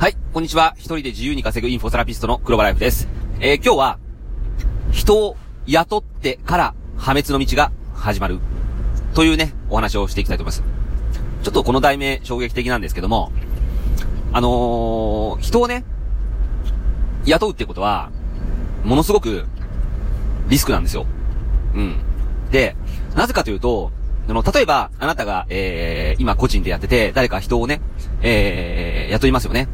はい、こんにちは。一人で自由に稼ぐインフォセラピストの黒場ライフです。えー、今日は、人を雇ってから破滅の道が始まる。というね、お話をしていきたいと思います。ちょっとこの題名衝撃的なんですけども、あのー、人をね、雇うってことは、ものすごくリスクなんですよ。うん。で、なぜかというと、あの、例えば、あなたが、えー、今個人でやってて、誰か人をね、えー、雇いますよね。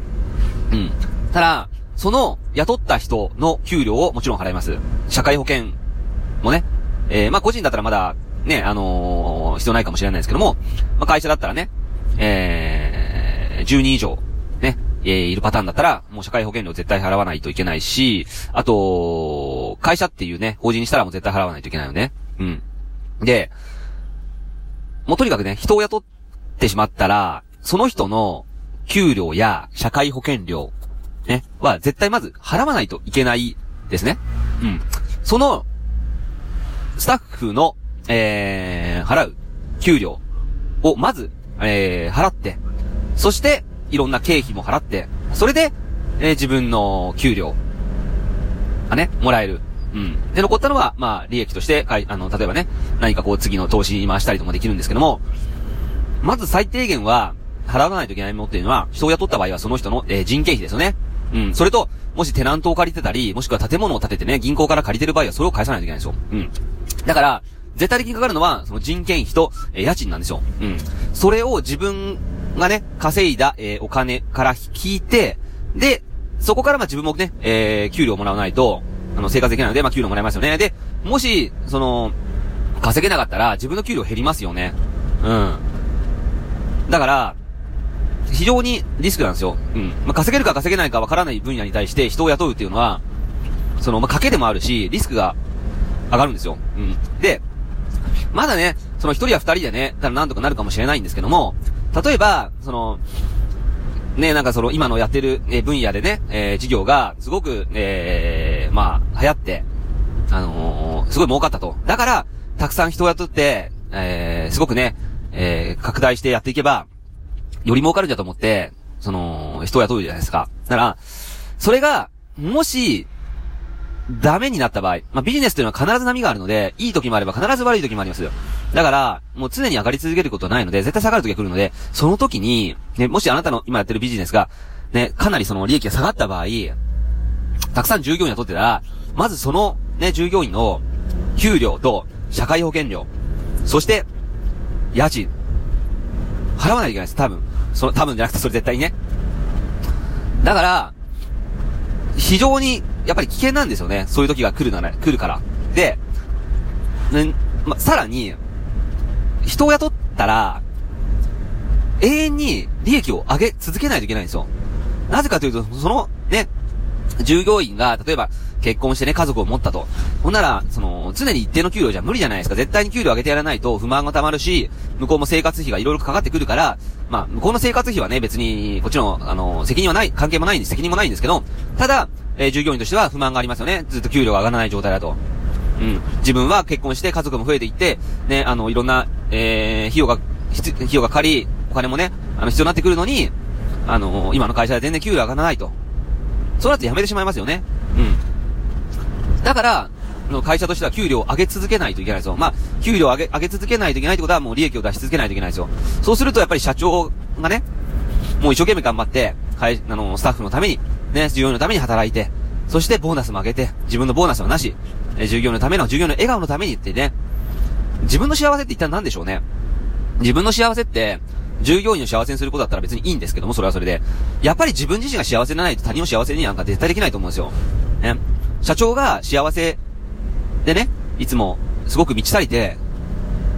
うん。ただ、その、雇った人の給料をもちろん払います。社会保険もね、えー、まあ、個人だったらまだ、ね、あのー、必要ないかもしれないですけども、まあ、会社だったらね、えー、10人以上、ね、えー、いるパターンだったら、もう社会保険料絶対払わないといけないし、あと、会社っていうね、法人にしたらもう絶対払わないといけないよね。うん。で、もうとにかくね、人を雇ってしまったら、その人の給料や社会保険料、ね、は絶対まず払わないといけないですね。うん。その、スタッフの、えー、払う給料をまず、えー、払って、そして、いろんな経費も払って、それで、えー、自分の給料がね、もらえる。うん。で、残ったのは、まあ、利益として、かい、あの、例えばね、何かこう次の投資に回したりとかできるんですけども、まず最低限は、払わないといけないものっていうのは、人を雇った場合はその人の、えー、人件費ですよね。うん。それと、もしテナントを借りてたり、もしくは建物を建ててね、銀行から借りてる場合はそれを返さないといけないんですよ。うん。だから、絶対的にかかるのは、その人件費と、えー、家賃なんですよ。うん。それを自分がね、稼いだ、えー、お金から引いて、で、そこからまあ自分もね、えー、給料をもらわないと、あの、生活できないので、まあ給料もらいますよね。で、もし、その、稼げなかったら自分の給料減りますよね。うん。だから、非常にリスクなんですよ。うん。まあ、稼げるか稼げないかわからない分野に対して人を雇うっていうのは、その、まあ、賭けでもあるし、リスクが上がるんですよ。うん。で、まだね、その一人や二人でね、ただなんとかなるかもしれないんですけども、例えば、その、ね、なんかその今のやってる、ね、分野でね、えー、事業がすごく、えー、まあ、流行って、あのー、すごい儲かったと。だから、たくさん人を雇って、えー、すごくね、えー、拡大してやっていけば、より儲かるんだと思って、その、人を雇うじゃないですか。だから、それが、もし、ダメになった場合、まあ、ビジネスというのは必ず波があるので、いい時もあれば必ず悪い時もありますよ。だから、もう常に上がり続けることはないので、絶対下がる時が来るので、その時に、ね、もしあなたの今やってるビジネスが、ね、かなりその利益が下がった場合、たくさん従業員を取ってたら、まずその、ね、従業員の、給料と、社会保険料、そして、家賃、払わないといけないです、多分。その、多分じゃなくてそれ絶対にね。だから、非常に、やっぱり危険なんですよね。そういう時が来るなら、来るから。で、ね、ま、さらに、人を雇ったら、永遠に利益を上げ続けないといけないんですよ。なぜかというと、その、ね、従業員が、例えば、結婚してね、家族を持ったと。ほんなら、その、常に一定の給料じゃ無理じゃないですか。絶対に給料上げてやらないと不満が溜まるし、向こうも生活費がいろいろかかってくるから、まあ、向こうの生活費はね、別に、こっちの、あの、責任はない、関係もないんです、責任もないんですけど、ただ、えー、従業員としては不満がありますよね。ずっと給料が上がらない状態だと。うん。自分は結婚して家族も増えていって、ね、あの、いろんな、えー、費用が、費用がかり、お金もね、あの、必要になってくるのに、あの、今の会社で全然給料上がらないと。そうなって辞めてしまいますよね。うん。だから、の会社としては給料を上げ続けないといけないですよ。まあ、給料を上げ、上げ続けないといけないってことはもう利益を出し続けないといけないですよ。そうするとやっぱり社長がね、もう一生懸命頑張って、会、あの、スタッフのために、ね、従業員のために働いて、そしてボーナスも上げて、自分のボーナスはなし、え従業員のための、従業員の笑顔のためにってね、自分の幸せって一体何でしょうね。自分の幸せって、従業員を幸せにすることだったら別にいいんですけども、それはそれで。やっぱり自分自身が幸せでないと他人を幸せになんか絶対できないと思うんですよ。ね。社長が幸せでね、いつもすごく満ち足りて、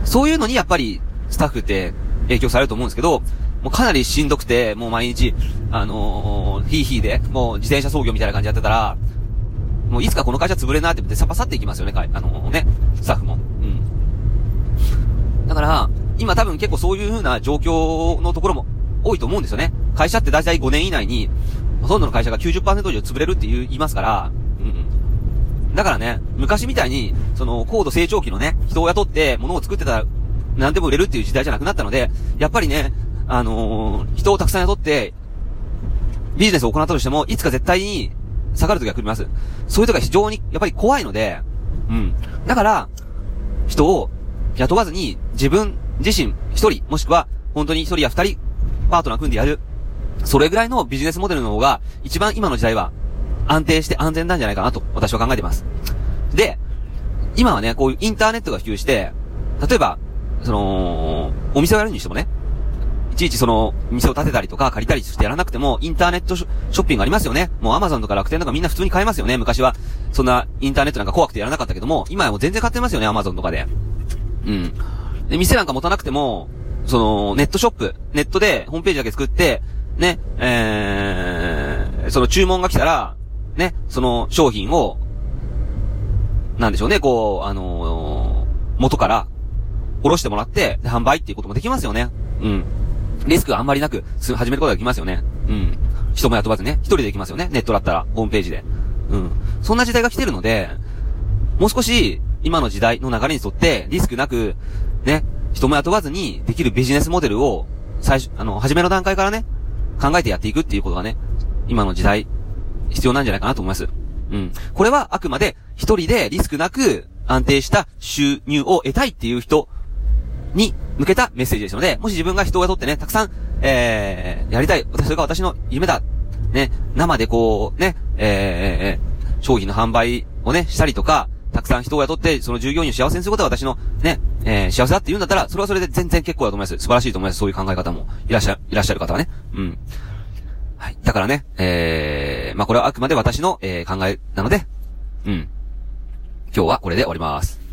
そういうのにやっぱりスタッフって影響されると思うんですけど、もうかなりしんどくて、もう毎日、あのー、ヒーヒーで、もう自転車操業みたいな感じやってたら、もういつかこの会社潰れなって言ってサパサっていきますよね、あのー、ね、スタッフも。うん。だから、今多分結構そういう風な状況のところも多いと思うんですよね。会社って大体5年以内に、ほとんどの会社が90%以上潰れるって言いますから、うん。だからね、昔みたいに、その、高度成長期のね、人を雇って物を作ってたら、何でも売れるっていう時代じゃなくなったので、やっぱりね、あのー、人をたくさん雇って、ビジネスを行ったとしても、いつか絶対に下がる時が来ます。そういう時が非常に、やっぱり怖いので、うん。だから、人を雇わずに、自分自身、一人、もしくは、本当に一人や二人、パートナー組んでやる。それぐらいのビジネスモデルの方が、一番今の時代は、安定して安全なんじゃないかなと、私は考えています。で、今はね、こういうインターネットが普及して、例えば、その、お店をやるにしてもね、いちいちその、店を建てたりとか借りたりしてやらなくても、インターネットショッピングありますよね。もうアマゾンとか楽天とかみんな普通に買えますよね。昔は、そんなインターネットなんか怖くてやらなかったけども、今はもう全然買ってますよね、アマゾンとかで。うん。で、店なんか持たなくても、その、ネットショップ、ネットでホームページだけ作って、ね、えー、その注文が来たら、ね、その商品を、なんでしょうね、こう、あのー、元から、おろしてもらって、販売っていうこともできますよね。うん。リスクあんまりなく、始めることができますよね。うん。人も雇わずね、一人でできますよね。ネットだったら、ホームページで。うん。そんな時代が来てるので、もう少し、今の時代の流れに沿って、リスクなく、ね、人も雇わずにできるビジネスモデルを、最初、あの、初めの段階からね、考えてやっていくっていうことがね、今の時代、必要なんじゃないかなと思います。うん。これはあくまで、一人でリスクなく安定した収入を得たいっていう人に向けたメッセージですので、もし自分が人を雇ってね、たくさん、えー、やりたい。それが私の夢だ。ね、生でこう、ね、えー、商品の販売をね、したりとか、たくさん人を雇って、その従業員を幸せにすることが私のね、えー、幸せだって言うんだったら、それはそれで全然結構だと思います。素晴らしいと思います。そういう考え方もいらっしゃ、いらっしゃる方はね。うん。はい。だからね、えー、まあ、これはあくまで私の、えー、考えなので、うん。今日はこれで終わります。